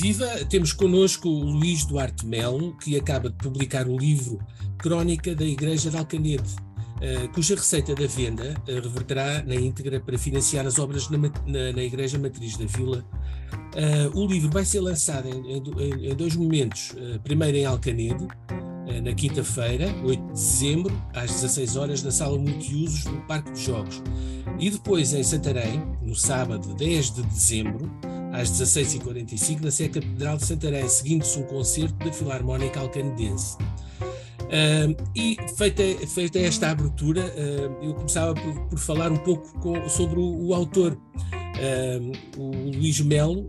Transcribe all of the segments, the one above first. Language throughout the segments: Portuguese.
Viva! Temos connosco o Luís Duarte Melo, que acaba de publicar o livro Crónica da Igreja de Alcanede, uh, cuja receita da venda uh, reverterá na íntegra para financiar as obras na, na, na Igreja Matriz da Vila. Uh, o livro vai ser lançado em, em, em dois momentos. primeiro em Alcanede, na quinta-feira, 8 de dezembro, às 16 horas, na sala multiusos do Parque de Jogos. E depois em Santarém, no sábado 10 de dezembro, às 16h45, na Sé Catedral de Santarém, seguindo-se um concerto da Filarmónica Alcanedense. Uh, e feita, feita esta abertura, uh, eu começava por, por, falar um pouco com, sobre o, o autor, uh, o Luís Melo,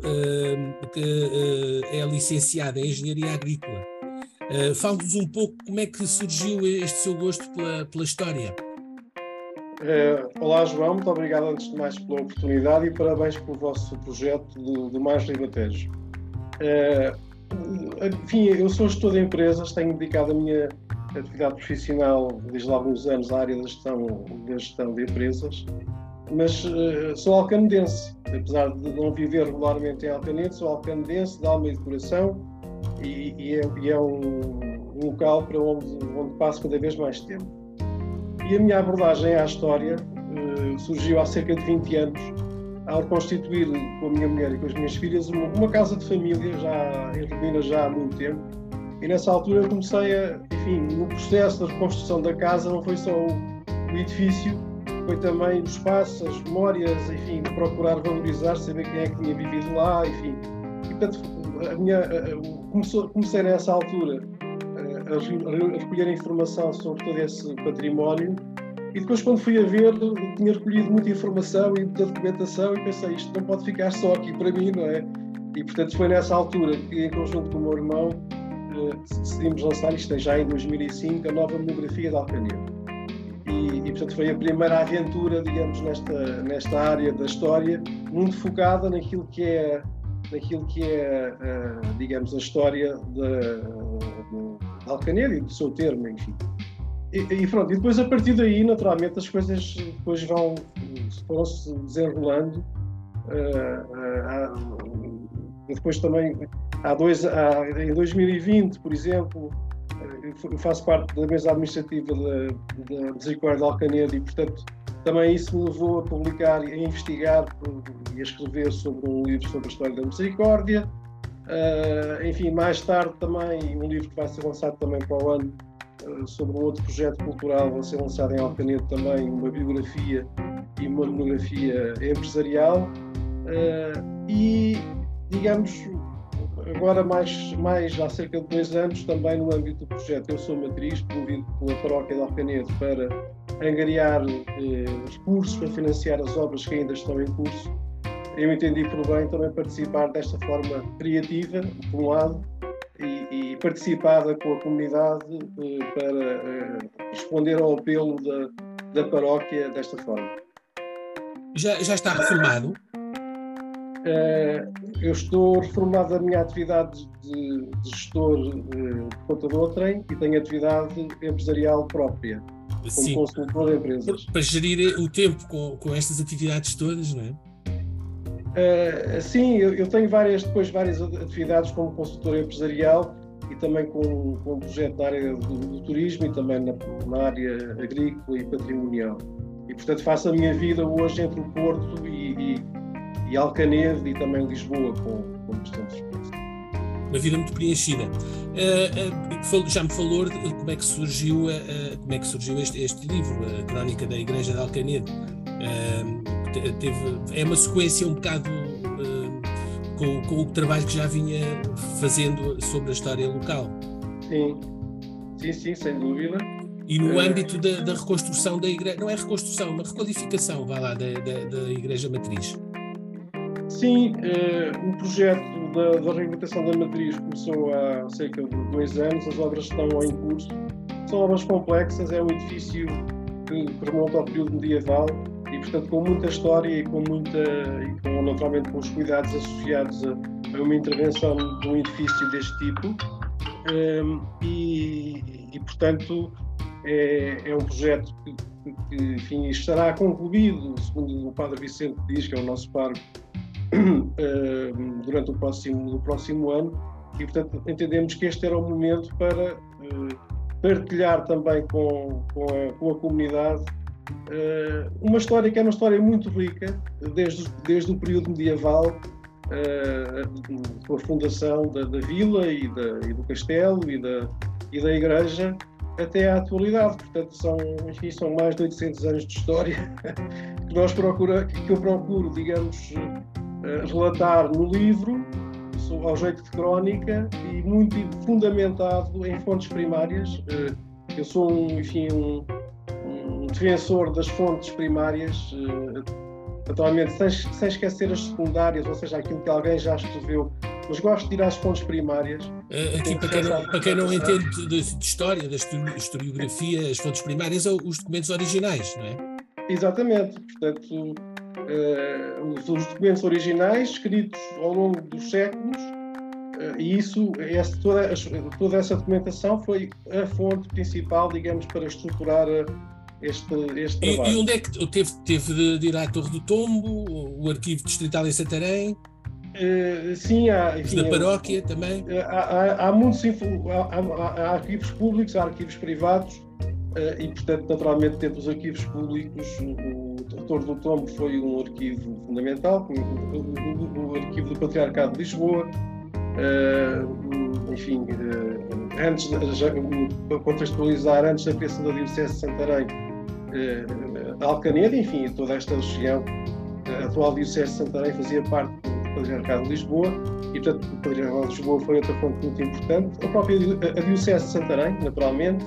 que é licenciado em Engenharia Agrícola. Fale-nos um pouco como é que surgiu este seu gosto pela, pela história. Uh, olá, João, muito obrigado antes de mais pela oportunidade e parabéns pelo vosso projeto do, do Mais Ribatejo. Uh, enfim, eu sou gestor de empresas, tenho dedicado a minha atividade profissional desde há alguns anos à área da gestão, da gestão de empresas, mas uh, sou alcanedense, apesar de não viver regularmente em Alcanede, sou alcanedense de alma e de coração e, e, é, e é um, um, local para onde, onde passo cada vez mais tempo. E a minha abordagem à história uh, surgiu há cerca de 20 anos, ao reconstituir com a minha mulher e com as minhas filhas uma, uma casa de família, já em Rubina já há muito tempo. E nessa altura eu comecei a, enfim, no processo da reconstrução da casa não foi só o, o edifício, foi também o espaço, as memórias, enfim, procurar valorizar, saber quem é que tinha vivido lá, enfim. E, portanto, a minha, a, começou, comecei nessa altura a, recolher informação sobre todo esse património e depois quando fui a ver tinha recolhido muita informação e muita documentação e pensei isto não pode ficar só aqui para mim, não é? E portanto foi nessa altura que em conjunto com o meu irmão eh, decidimos lançar, isto é já em 2005, a nova monografia de Alcanil. E, e, portanto foi a primeira aventura, digamos, nesta, nesta área da história, muito focada naquilo que é, naquilo que é, uh, digamos, a história de, Alcanedo e do seu termo, enfim. E, e, pronto, e depois a partir daí, naturalmente, as coisas depois vão, foram se desenrolando. Uh, uh, depois também, há dois, há, em 2020, por exemplo, eu faço parte da mesa administrativa da, da Misericórdia de Alcanedo e, portanto, também isso me levou a publicar, a investigar e a escrever sobre um livro sobre a história da Misericórdia. Uh, enfim, mais tarde também um livro que vai ser lançado também para o ano uh, sobre um outro projeto cultural, vai ser lançado em Alcanedo também, uma biografia e uma monografia empresarial. Uh, e, digamos, agora mais, mais há cerca de dois anos, também no âmbito do projeto Eu Sou Matriz, promovido pela Paróquia de Alcanedo para angariar recursos para financiar as obras que ainda estão em curso eu entendi por bem também participar desta forma criativa, por um lado, e, e participada com a comunidade eh, para eh, responder ao apelo da, da paróquia desta forma. Já, já está reformado? Uh, eu estou reformado da minha atividade de, de gestor de contador trem e tenho atividade empresarial própria, como Sim. consultor de empresas. Para gerir o tempo com, com estas atividades todas, não é? Uh, sim, eu, eu, tenho várias, depois várias atividades como consultor empresarial e também com, com um projeto na área do, do turismo e também na, na, área agrícola e patrimonial. E, portanto, faço a minha vida hoje entre o Porto e, e, e e também Lisboa, com, com bastante Uma vida muito preenchida. Uh, uh, já me falou de como é que surgiu, como é que surgiu este, este livro, a Crónica da Igreja de Alcanedo teve, é uma sequência um bocado uh, com, com, o trabalho que já vinha fazendo sobre a história local. Sim, sim, sim, sem dúvida. E no uh, âmbito da, da, reconstrução da igreja, não é reconstrução, uma requalificação, vá lá, da, da, da Igreja Matriz. Sim, uh, o projeto da, da reabilitação da Matriz começou há cerca de dois anos, as obras estão em curso. São obras complexas, é um edifício que remonta ao período medieval e portanto com muita história e com muita e com, naturalmente com os cuidados associados a, a uma intervenção de um edifício deste tipo um, e, e, portanto é, é, um projeto que, que enfim, estará concluído segundo o Padre Vicente diz que é o nosso pároco durante o próximo, próximo ano. E, portanto, entendemos que este era o momento para partilhar também com, com, a, com a comunidade uma história que é uma história muito rica, desde, desde o período medieval, com a fundação da, da vila e, da, e, do castelo e da, e da igreja, até à atualidade. Portanto, são, enfim, são mais de 800 anos de história que, nós procura, que eu procuro, digamos, eh, relatar no livro, ao jeito de crónica e muito fundamentado em fontes primárias. Eh, eu sou, enfim, um defensor das fontes primárias, eh, naturalmente sem, sem esquecer as secundárias, ou seja, aquilo que alguém já escreveu mas gosto de ir às fontes primárias. Uh, aqui, para quem, não, para quem não entende de, de, história, da historiografia, as fontes primárias são os documentos originais, não é? Exatamente. Portanto, uh, os, os, documentos originais escritos ao longo dos séculos, uh, e isso, esse, toda, toda essa documentação foi a fonte principal, digamos, para estruturar este, este trabalho. E, e onde é que teve, teve de ir à Torre do Tombo, o arquivo distrital em Santarém? Uh, sim, há. Enfim, da paróquia também? Eh, há, há, há muitos há, há, arquivos públicos, há arquivos privados uh, e, portanto, naturalmente, dos arquivos públicos, o, Doutor do Tombo foi um arquivo fundamental, o, o, o arquivo do Patriarcado de Lisboa. Uh, enfim, antes, já, para contextualizar, antes da criação da Diocese de Santarém, Alcaneda, enfim, toda esta região, a atual Diocese de Santarém fazia parte Patriarcado de Lisboa, e portanto o Patriarcado de Lisboa foi outra fonte muito importante. A própria a Diocese de Santarém, naturalmente,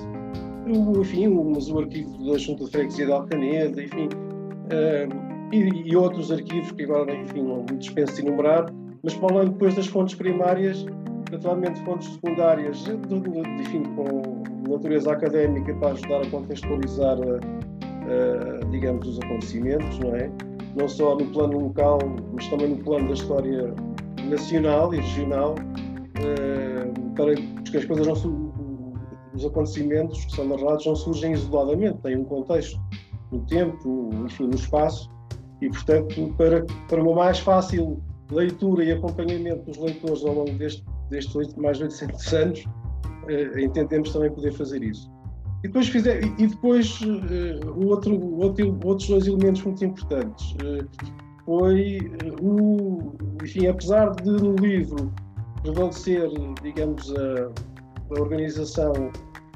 o, enfim, o, o arquivo da Junta de Freguesia de Alcaneda, enfim, uh, e, e, outros arquivos que agora, enfim, não dispenso de enumerar, mas para além depois das fontes primárias, naturalmente fontes secundárias, enfim, com natureza académica para ajudar a contextualizar, uh, uh, digamos, os acontecimentos, não é? não só no plano local, mas também no plano da história nacional e regional, eh, para que as coisas não os acontecimentos que são narrados não surgem isoladamente, têm um contexto no tempo, enfim, no espaço, e portanto, para, para uma mais fácil leitura e acompanhamento dos leitores ao longo deste, destes mais de 800 anos, eh, entendemos também poder fazer isso. E depois, fizer, e depois uh, outro, outro, outros dois elementos muito importantes uh, foi o, enfim, apesar de no livro prevalecer, digamos, a, a, organização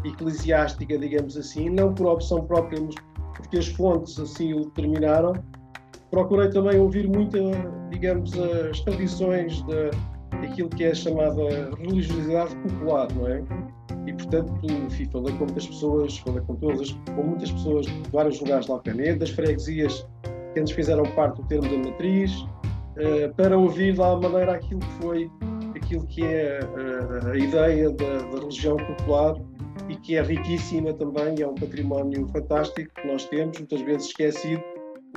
eclesiástica, digamos assim, não por opção própria, mas porque as fontes assim o determinaram, procurei também ouvir muito, digamos, as tradições da, daquilo que é chamada religiosidade popular, não é? e portanto enfim, falei com muitas pessoas, falei com todas, com muitas pessoas de vários lugares de Alcaneda, das freguesias que antes fizeram parte do termo da matriz, uh, para ouvir de alguma maneira aquilo que foi, aquilo que é uh, a ideia da, da, religião popular e que é riquíssima também, é um património fantástico que nós temos, muitas vezes esquecido,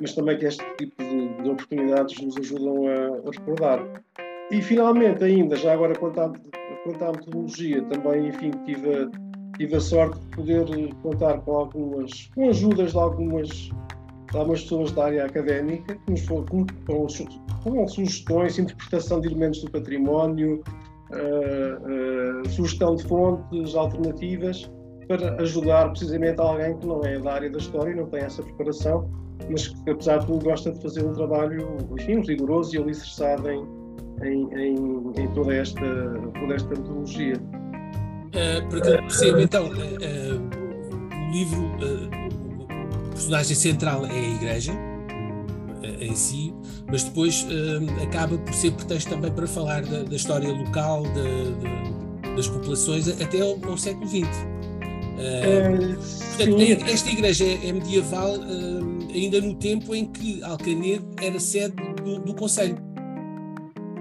mas também que este tipo de, de oportunidades nos ajudam a, a recordar. E finalmente, ainda, já agora quanto à, quanto à metodologia, também, enfim, tive a, tive a sorte de poder contar com algumas, com ajudas de algumas, de algumas pessoas da área académica, que nos foram, com, com sugestões, interpretação de elementos do património, uh, uh, sugestão de fontes alternativas, para ajudar precisamente alguém que não é da área da história e não tem essa preparação, mas que, apesar de tudo, gosta de fazer um trabalho, enfim, rigoroso e alicerçado em em, em, em toda, esta, toda esta metodologia. Uh, para que perceba, então, uh, uh, o livro, o personagem central é a Igreja em si, mas depois acaba por ser pretexto também para falar da, da história local, de, de, das populações, até ao, ao século XX. portanto, esta igreja é, é medieval ainda no tempo em que Alcanede era sede do, do Conselho.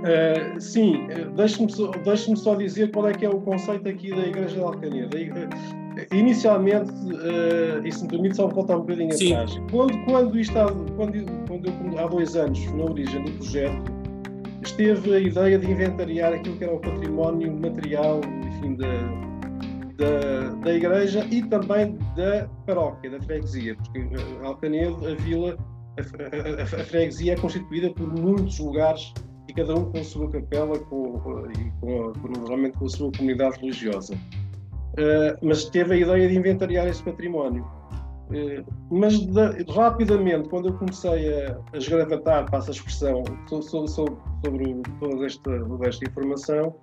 Uh, sim, eh, deixe-me só, deixe só dizer qual é que é o conceito aqui da Igreja de Alcaneda. Inicialmente, uh, e se me permite só voltar um bocadinho sim. atrás, quando, quando, isto há, quando, quando eu, há dois anos, na origem do projeto, esteve a ideia de inventariar aquilo que era o património material, enfim, da, da, da Igreja e também da paróquia, da freguesia, porque Alcanedo, a vila, a, a, a, freguesia é constituída por muitos lugares e cada um com a sua capela com, e com, normalmente com a sua comunidade religiosa. Uh, mas teve a ideia de inventariar esse património. Uh, mas de, rapidamente, quando eu comecei a, a esgravatar, passa a expressão, so, so, so, sobre toda esta, esta informação,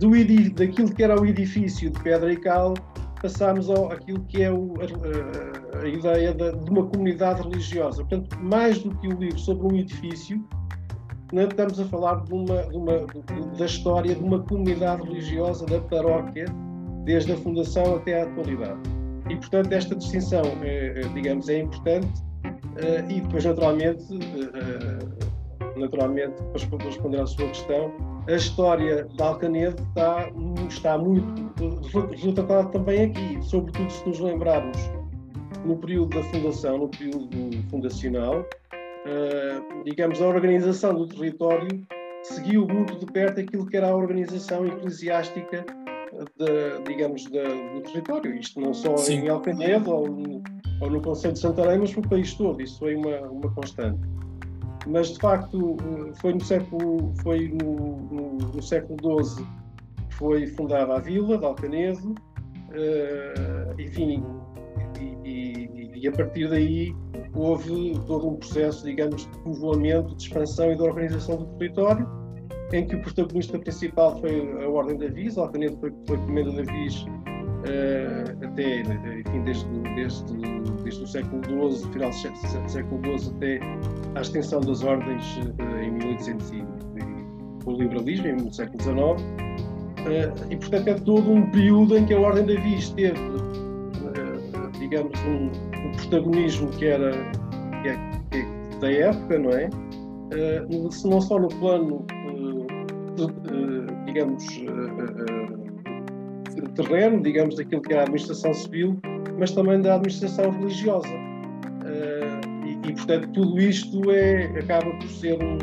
do, daquilo que era o edifício de pedra e cal, passámos ao, aquilo que é o, a, a, ideia de, de, uma comunidade religiosa. Portanto, mais do que o livro sobre um edifício, estamos a falar de uma, de uma, da história de uma comunidade religiosa da paróquia, desde a fundação até à atualidade. E, portanto, esta distinção, é, digamos, é importante eh, e depois, naturalmente, eh, naturalmente, para responder à sua questão, a história de Alcanedo está, está muito retratada também aqui, sobretudo se nos lembrarmos no período da fundação, no período fundacional, uh, digamos, a organização do território seguiu muito de perto aquilo que era a organização eclesiástica de, digamos, de, do território. Isto não só Sim. em Alcanedo ou no, ou no Conselho de Santarém, mas no país todo. Isso foi uma, uma constante. Mas, de facto, foi no século, foi no, no, no século XII que foi fundada a vila de Alcanedo. Uh, enfim, e, e, e, a partir daí houve todo um processo, digamos, de povoamento, de expansão e de organização do território, em que o protagonista principal foi a Ordem da Viz, Alcanedo foi, foi comenda da Viz uh, até, enfim, desde, desde, desde o século XII, final do século XII até à extensão das ordens uh, em 1800 e, com o liberalismo, no século XIX. Uh, e, portanto, é todo um período em que a Ordem da Viz teve digamos, um, um protagonismo que era que é, que é da época, não é? Uh, não só no plano, uh, de, uh, digamos, terreno, digamos, daquilo que era a administração civil, mas também da administração religiosa. E, e, portanto, tudo isto é, acaba por ser um,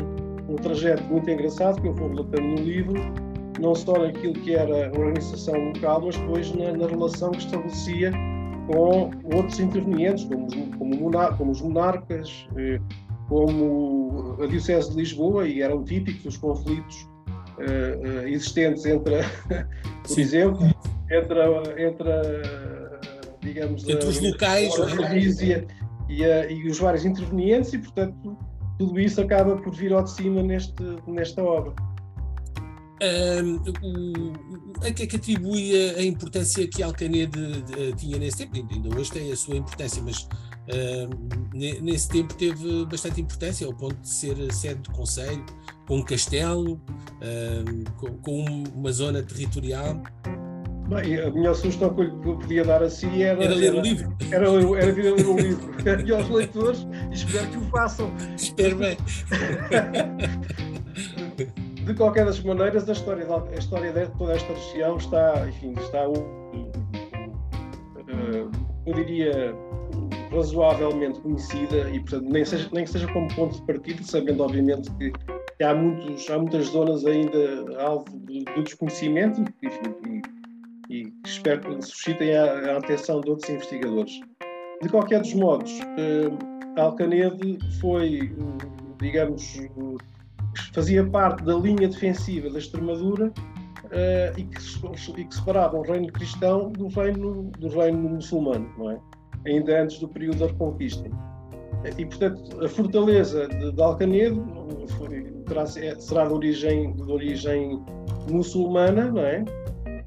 um trajeto muito engraçado que eu vou relatando no livro, não só naquilo que era a organização local, mas depois na, na relação que estabelecia com outros intervenientes, como, como, monar, como os monarcas, eh, como a Diocese de Lisboa, e eram típicos os conflitos eh, eh, existentes entre, por exemplo, entre, entre digamos, entre os locais, a, a e, a, e os vários intervenientes, e portanto tudo isso acaba por vir ao de cima neste, nesta obra o, a que é que atribui a, a, importância que Alcanede uh, tinha nesse tempo? Ainda hoje tem a sua importância, mas nesse tempo teve bastante importância, ao ponto de ser sede de conselho, com um castelo, com, com, uma zona territorial. Bem, a minha sugestão que eu podia dar assim era. Era ler o livro. Era, era vir a ler o livro. e aos leitores, e espero que o façam. Espero bem. de qualquer das maneiras, a história, a história de toda esta região está, enfim, está, uh, eu diria, razoavelmente conhecida e, portanto, nem, seja, nem que seja como ponto de partida, sabendo, obviamente, que, que há, muitos, há muitas zonas ainda alvo de, de desconhecimento enfim, e, e, espero que suscitem a, a, atenção de outros investigadores. De qualquer dos modos, uh, Alcanede foi, digamos, fazia parte da linha defensiva da Extremadura uh, e, que, e, que, separava o reino cristão do reino, do reino muçulmano, não é? ainda antes do período da Reconquista. E, portanto, a fortaleza de, de Alcanedo foi, terá, será de origem, de origem muçulmana, não é?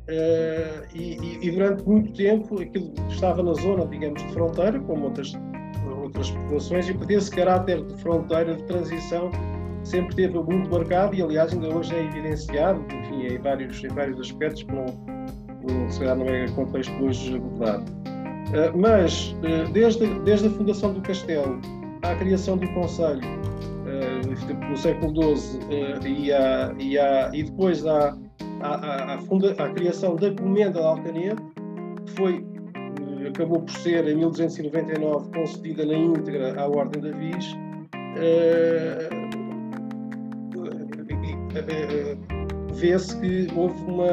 Uh, e, e, durante muito tempo aquilo estava na zona, digamos, de fronteira, como outras, outras populações, e podia esse caráter de fronteira, de transição, sempre teve muito marcado e, aliás, ainda hoje é evidenciado, enfim, em vários, em vários aspectos que não, não, não é contexto hoje abordado. Uh, mas, uh, desde, desde a fundação do Castelo à criação do Conselho, uh, no século XII, e, a, e, a, e depois à, à, à, funda, à criação da Comenda de Alcanedo, que foi, acabou por ser, em 1299, concedida na íntegra à Ordem da Viz, eh, vê-se que houve uma.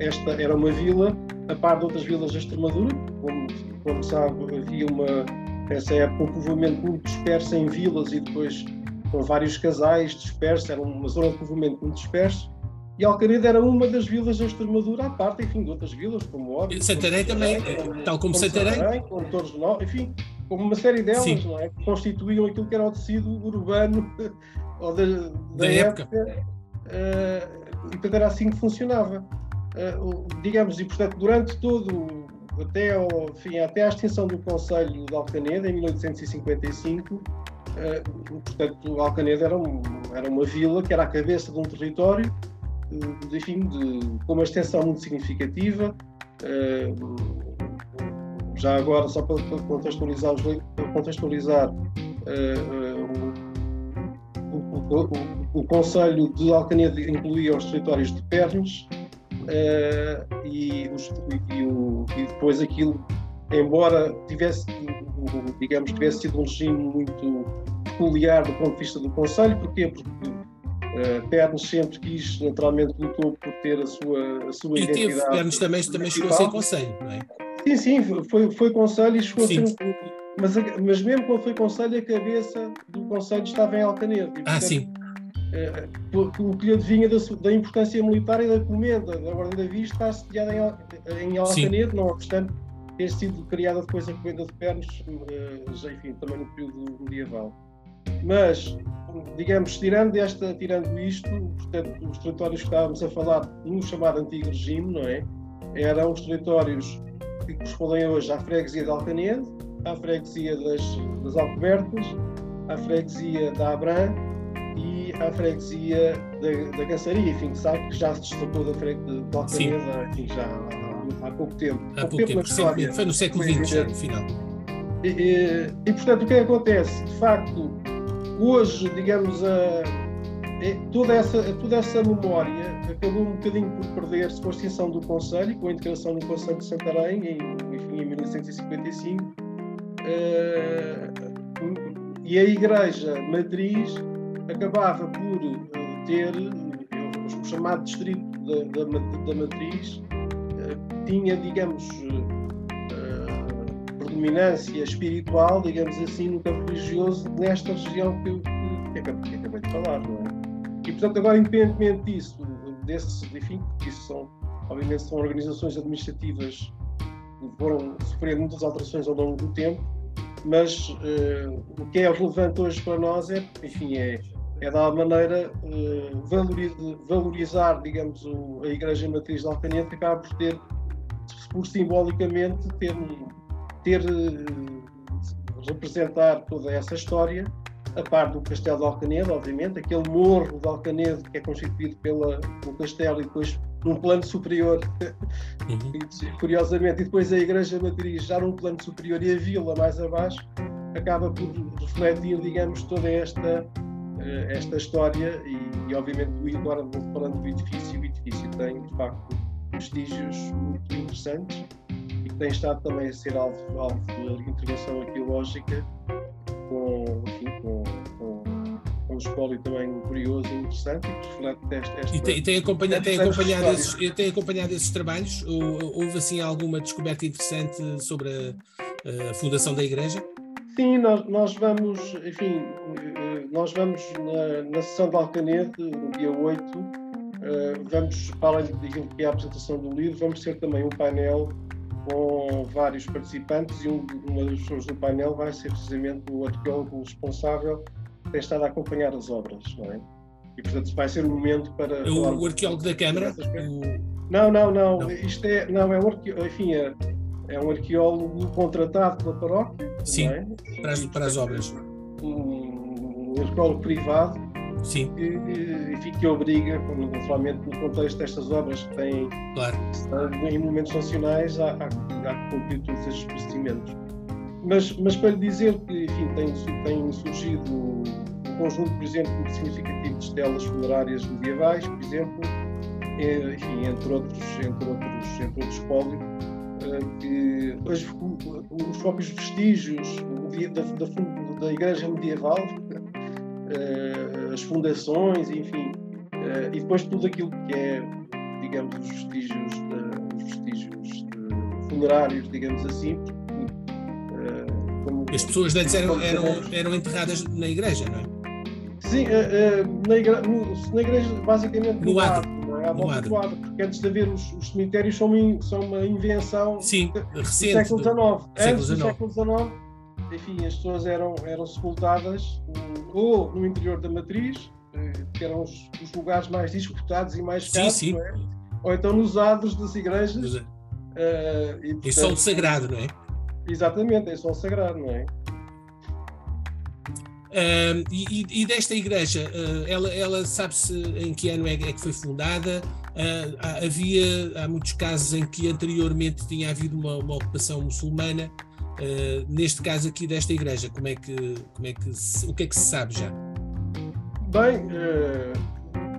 Esta era uma vila, a par de outras vilas da Extremadura, como, como sabe, havia uma, nessa época, um povoamento muito disperso em vilas e depois com vários casais dispersos, era uma zona de povoamento muito disperso. E Alcaneda era uma das vilas da Extremadura, à parte, enfim, de outras vilas, como Óbidos. Santarém também, como, tal como, como Santarém. Como Torres Nó, enfim, como uma série delas, Sim. não é? Que constituíam aquilo que era o tecido urbano da, da, da época. época. Uh, e portanto era assim que funcionava. Uh, digamos, e portanto, durante todo, até, ao, enfim, até à extinção do Conselho de Alcaneda, em 1855, uh, portanto, Alcaneda era, um, era uma vila que era a cabeça de um território enfim, de, com uma extensão muito significativa. Já agora, só para, contextualizar, para contextualizar o, o, o, o, Conselho de Alcaneda incluía os territórios de Pernes uh, e, os, e, e, depois aquilo, embora tivesse, digamos, tivesse sido um regime muito peculiar do ponto de vista do Conselho, porquê? Porque Uh, Pernes sempre quis, naturalmente, lutou por ter a sua, a sua e identidade. E teve, Pernes também, também chegou a ser conselho, não é? Sim, sim, foi, foi conselho e chegou sim. a ser um mas, mas mesmo quando foi conselho, a cabeça do conselho estava em Alcanedo. E, ah, sim. Uh, o que lhe adivinha da, da, importância militar e da comenda da Ordem da Vista está sediada em, em Alcanedo, não obstante ter sido criada depois a comenda de Pernes, uh, enfim, também no período medieval. Mas digamos, tirando, esta, tirando isto, portanto, os territórios que estávamos a falar no chamado antigo regime, não é? Eram os territórios que correspondem hoje à freguesia de Alcanede, à freguesia das, das Alcobertas, à freguesia da Abram e à freguesia da, da Cançaria, enfim, sabe que já se destacou da freguesia de enfim, já há, há, pouco tempo. Há pouco, tempo, tempo foi no século XX, já, no final. E, e, e, portanto, o que é acontece? De facto, hoje, digamos, a, toda, essa, toda essa memória acabou um bocadinho por perder-se com a extinção do Conselho, com a integração no Conselho de Santarém, em, enfim, em 1955. Uh, eh, e a Igreja Matriz acabava por uh, ter uh, o chamado Distrito da, da, da Matriz, tinha, digamos, predominância espiritual, digamos assim, no campo religioso, nesta região que eu, que, que acabei de falar, não é? E, portanto, agora, independentemente disso, desses, enfim, isso são, obviamente, são organizações administrativas que foram sofrendo muitas alterações ao longo do tempo, mas uh, o que é relevante hoje para nós é, enfim, é, é alguma maneira uh, valorizar, digamos, a Igreja Matriz de Alcanete, que acaba por ter, por simbolicamente, ter ter eh, representar toda essa história, a par do Castelo de Alcanedo, obviamente, aquele morro de Alcanedo que é constituído pela, pelo castelo e depois num plano superior, uhum. curiosamente, e depois a Igreja Matriz já num plano superior e a vila mais abaixo, acaba por refletir, digamos, toda esta, eh, esta história e, e obviamente, agora falando do edifício, o edifício tem, de facto, vestígios muito interessantes tem estado também a ser alvo, alvo de intervenção arqueológica com, enfim, com, com, com um espólio também curioso e interessante e que reflete esta, esta E tem, tem, acompanhado, tem, acompanhado esses, tem acompanhado esses trabalhos? Houve assim alguma descoberta interessante sobre a, a fundação da igreja? Sim, nós, nós vamos, enfim, nós vamos na, na sessão de Alcanede, no dia 8, Uh, vamos, para além de que é a apresentação do livro, vamos ter também um painel com vários participantes e um, uma das pessoas do painel vai ser precisamente o arqueólogo responsável que tem estado a acompanhar as obras, não é? E portanto vai ser um momento para. É o, o arqueólogo da Câmara? O... Não, não, não, não, Isto é, não, é um arqueólogo, enfim, é, é, um arqueólogo contratado pela paróquia. Sim, é? para, as, para as obras. Um, um arqueólogo privado Sim. E, enfim, que obriga, naturalmente, no contexto destas obras que têm claro. em monumentos nacionais, a, a, a cumprir todos estes procedimentos. Mas, mas para lhe dizer que, enfim, tem, tem surgido um conjunto, por exemplo, muito significativo de estelas funerárias medievais, por exemplo, é, enfim, entre outros, entre outros, entre outros espólios, eh, que os próprios vestígios da, da, da igreja medieval uh, as fundações, enfim, uh, e depois tudo aquilo que é, digamos, os vestígios, de, os vestígios funerários, digamos assim, uh, como As pessoas antes eram, eram, eram enterradas na igreja, não é? Sim, na, igreja, na igreja, basicamente no, no adro, não é? À volta do adro, porque antes de haver os, os cemitérios são uma, são uma invenção Sim, do recente, século XIX. do Antes do século XIX, enfim, as pessoas eram, eram sepultadas ou no interior da matriz, que eram os, os lugares mais disputados e mais caros, sim, sim. É? ou então nos adros das igrejas. Uh, e, portanto, em solo sagrado, não é? Exatamente, em solo sagrado, não é? Uh, e, e, desta igreja, uh, ela, ela sabe-se em que ano é, é que foi fundada? Uh, havia, há muitos casos em que anteriormente tinha havido uma, uma ocupação muçulmana. neste caso aqui desta igreja, como é que, como é que se, o que é que se sabe já? Bem,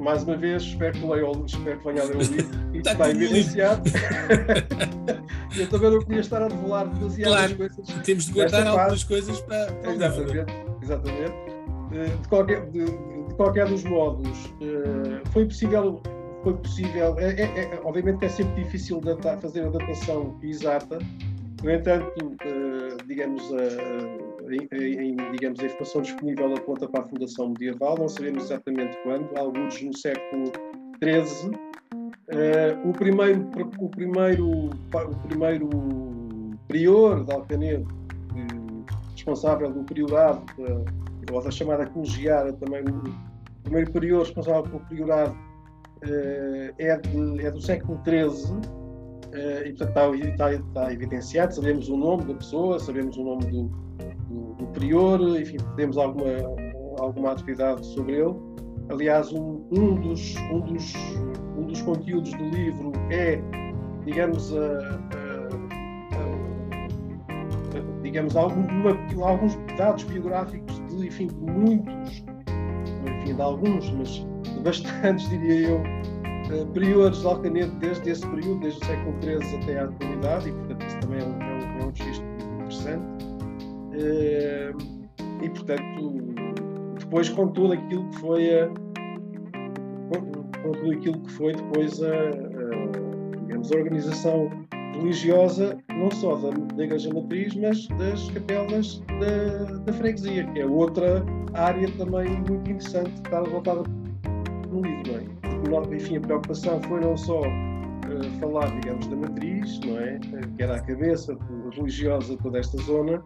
mais uma vez, espero que, leia, espero que venha a ler o livro e está, evidenciado. Eu também não queria estar a revelar demasiadas claro, coisas. Temos de guardar algumas coisas para. para exatamente, exatamente. Eh, de qualquer, de, de qualquer dos modos, eh, foi possível. Foi possível é, é, é, obviamente é sempre difícil fazer a datação exata, no entanto, eh, digamos, em, digamos, a informação disponível aponta para a fundação medieval, não sabemos exatamente quando, alguns no século XIII. Uh, o, primeiro, o, primeiro, o primeiro prior de Alcanedo, responsável do priorado, ou da chamada colegiada, também o primeiro prior responsável pelo priorado uh, é, de, é do século XIII, e portanto está, está, está evidenciado, sabemos o nome da pessoa, sabemos o nome do, do, do prior, enfim, temos alguma, alguma atividade sobre ele. Aliás, um, um, dos, um, dos, um dos conteúdos do livro é, digamos, a, a, a, digamos alguma, alguns dados biográficos de, enfim, de muitos, enfim, de alguns, mas de bastantes, diria eu, priores de Alcanedo desde esse período, desde o século XIII até à atualidade, e portanto isso também é um, é um, é um registro interessante. Eh, e, portanto, depois com tudo aquilo que foi a, com, tudo aquilo que foi depois a, a, digamos, a organização religiosa, não só da, da Igreja Matriz, mas das capelas da, da freguesia, que é outra área também muito interessante que está levantada no livro. É? Enfim, a preocupação foi não só uh, falar, digamos, da matriz, não é? que era a cabeça religiosa de toda esta zona,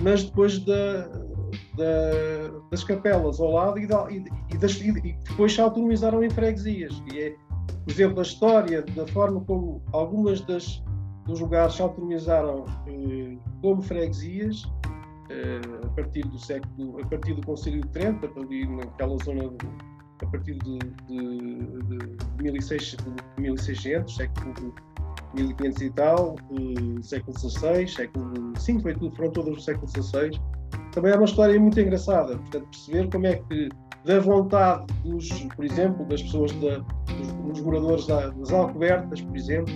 mas depois da, da, das capelas ao lado e, da, e, e, das, e, depois se autonomizaram em freguesias. E é, por exemplo, a história da forma como algumas das, dos lugares se autonomizaram eh, como freguesias eh, a partir do século, a partir do Conselho de Trento, ali naquela zona a partir de, de, de 1600, 1600 século 1500 e tal, século XVI, século V, foi tudo, foram todas do século XVI. Também é uma história muito engraçada, portanto, perceber como é que, da vontade dos, por exemplo, das pessoas, da, dos, dos, moradores da, das Alcobertas, por exemplo,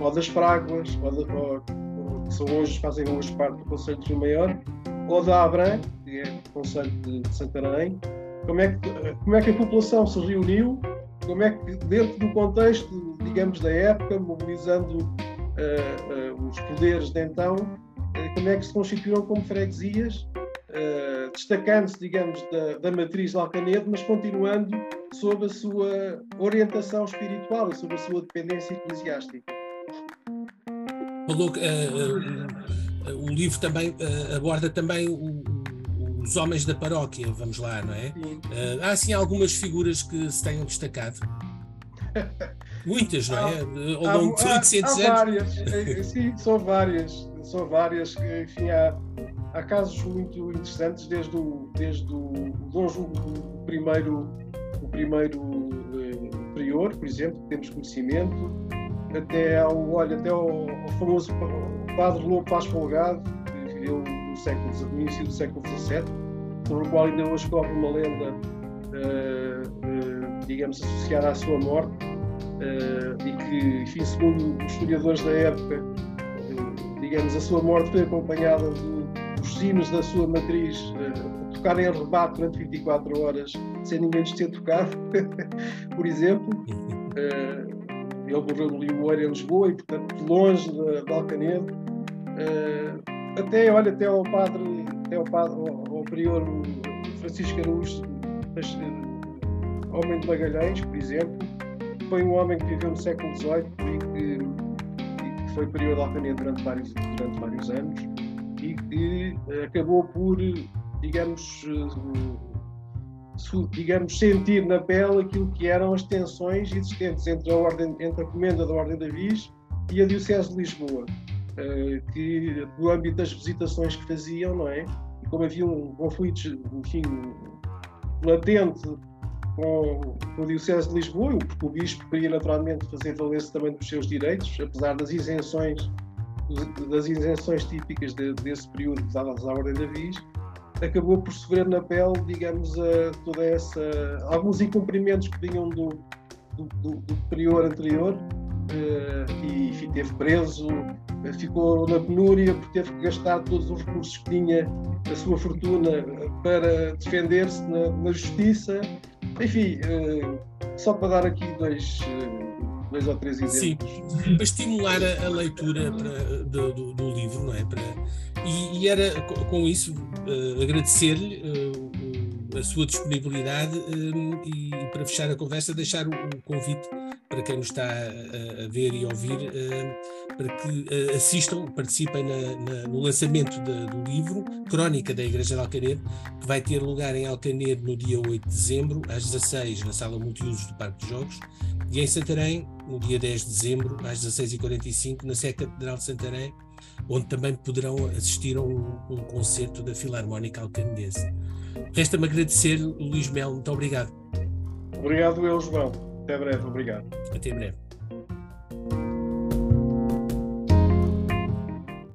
ou das Fráguas, ou, ou, que são hoje, fazem hoje parte do Conselho de Rio Maior, ou da Abram, que é o Conselho de Santarém, como é, que, como é que a população se reuniu, como é que, dentro do contexto digamos, da época, mobilizando uh, uh, os poderes de então, uh, como é que se constituíram como freguesias, destacando-se, digamos, da, da matriz de Alcanedo, mas continuando sob a sua orientação espiritual e sob a sua dependência eclesiástica. Falou que o livro também aborda também o, os homens da paróquia, vamos lá, não é? Sim. há assim algumas figuras que se tenham destacado. Muitas, não é? Ao longo de 800 anos. várias, é, sim, são várias. São várias. Enfim, há, há casos muito interessantes, desde o, desde o Dom João, o primeiro, o primeiro eh, prior, por exemplo, que temos conhecimento, até ao, olha, até ao, ao famoso Padre Lobo Paz Folgado, no, século, no início do século XVII, sobre o qual ainda hoje corre uma lenda, eh, eh, digamos, associada à sua morte uh, e que, enfim, segundo os historiadores da época, uh, digamos, a sua morte foi acompanhada dos sinos da sua matriz uh, tocarem a rebate durante 24 horas sem ninguém lhes ter tocado, por exemplo. Uh, ele morreu no Limoeiro, em Lisboa, e, portanto, longe de, de Alcanedo. Até, olha, até ao padre, até ao, padre, ao, ao prior Francisco Araújo, homem de Magalhães, por exemplo, foi um homem que viveu no século XVIII e que, e que foi prior de Alcané durante vários, durante vários anos e que acabou por, digamos, digamos, sentir na pele aquilo que eram as tensões existentes entre a, ordem, entre a comenda da Ordem da Viz e a Diocese de Lisboa, eh, que no âmbito das visitações que faziam, não é? E como havia um conflito, enfim, latente com, com a Diocese de Lisboa, porque o Bispo queria naturalmente fazer valer-se também dos seus direitos, apesar das isenções das isenções típicas de, desse período dadas à Ordem da Viz, acabou por sofrer na pele, digamos, a toda essa. alguns incumprimentos que vinham do, do, do, do prior anterior e enfim, teve preso, ficou na penúria porque teve que gastar todos os recursos que tinha, a sua fortuna, para defender-se na, na, justiça. Enfim, uh, só para dar aqui dois. Dois ou três exemplos. Sim, para estimular a, leitura para, do, do, do, livro, não é? Para, e, e era com isso agradecer-lhe a sua disponibilidade e para fechar a conversa deixar o convite para quem nos está a, a ver e ouvir para que assistam, participem na, na, no lançamento de, do livro Crónica da Igreja de Alcanedo, que vai ter lugar em Alcanedo no dia 8 de dezembro, às 16 na Sala Multiusos do Parque de Jogos, e em Santarém, no dia 10 de dezembro, às 16h45, na Sé Catedral de Santarém, onde também poderão assistir a um, um concerto da Filarmónica Alcanedense. Resta-me agradecer, Luís Melo, muito obrigado. Obrigado eu, João. Até breve, obrigado. Até breve.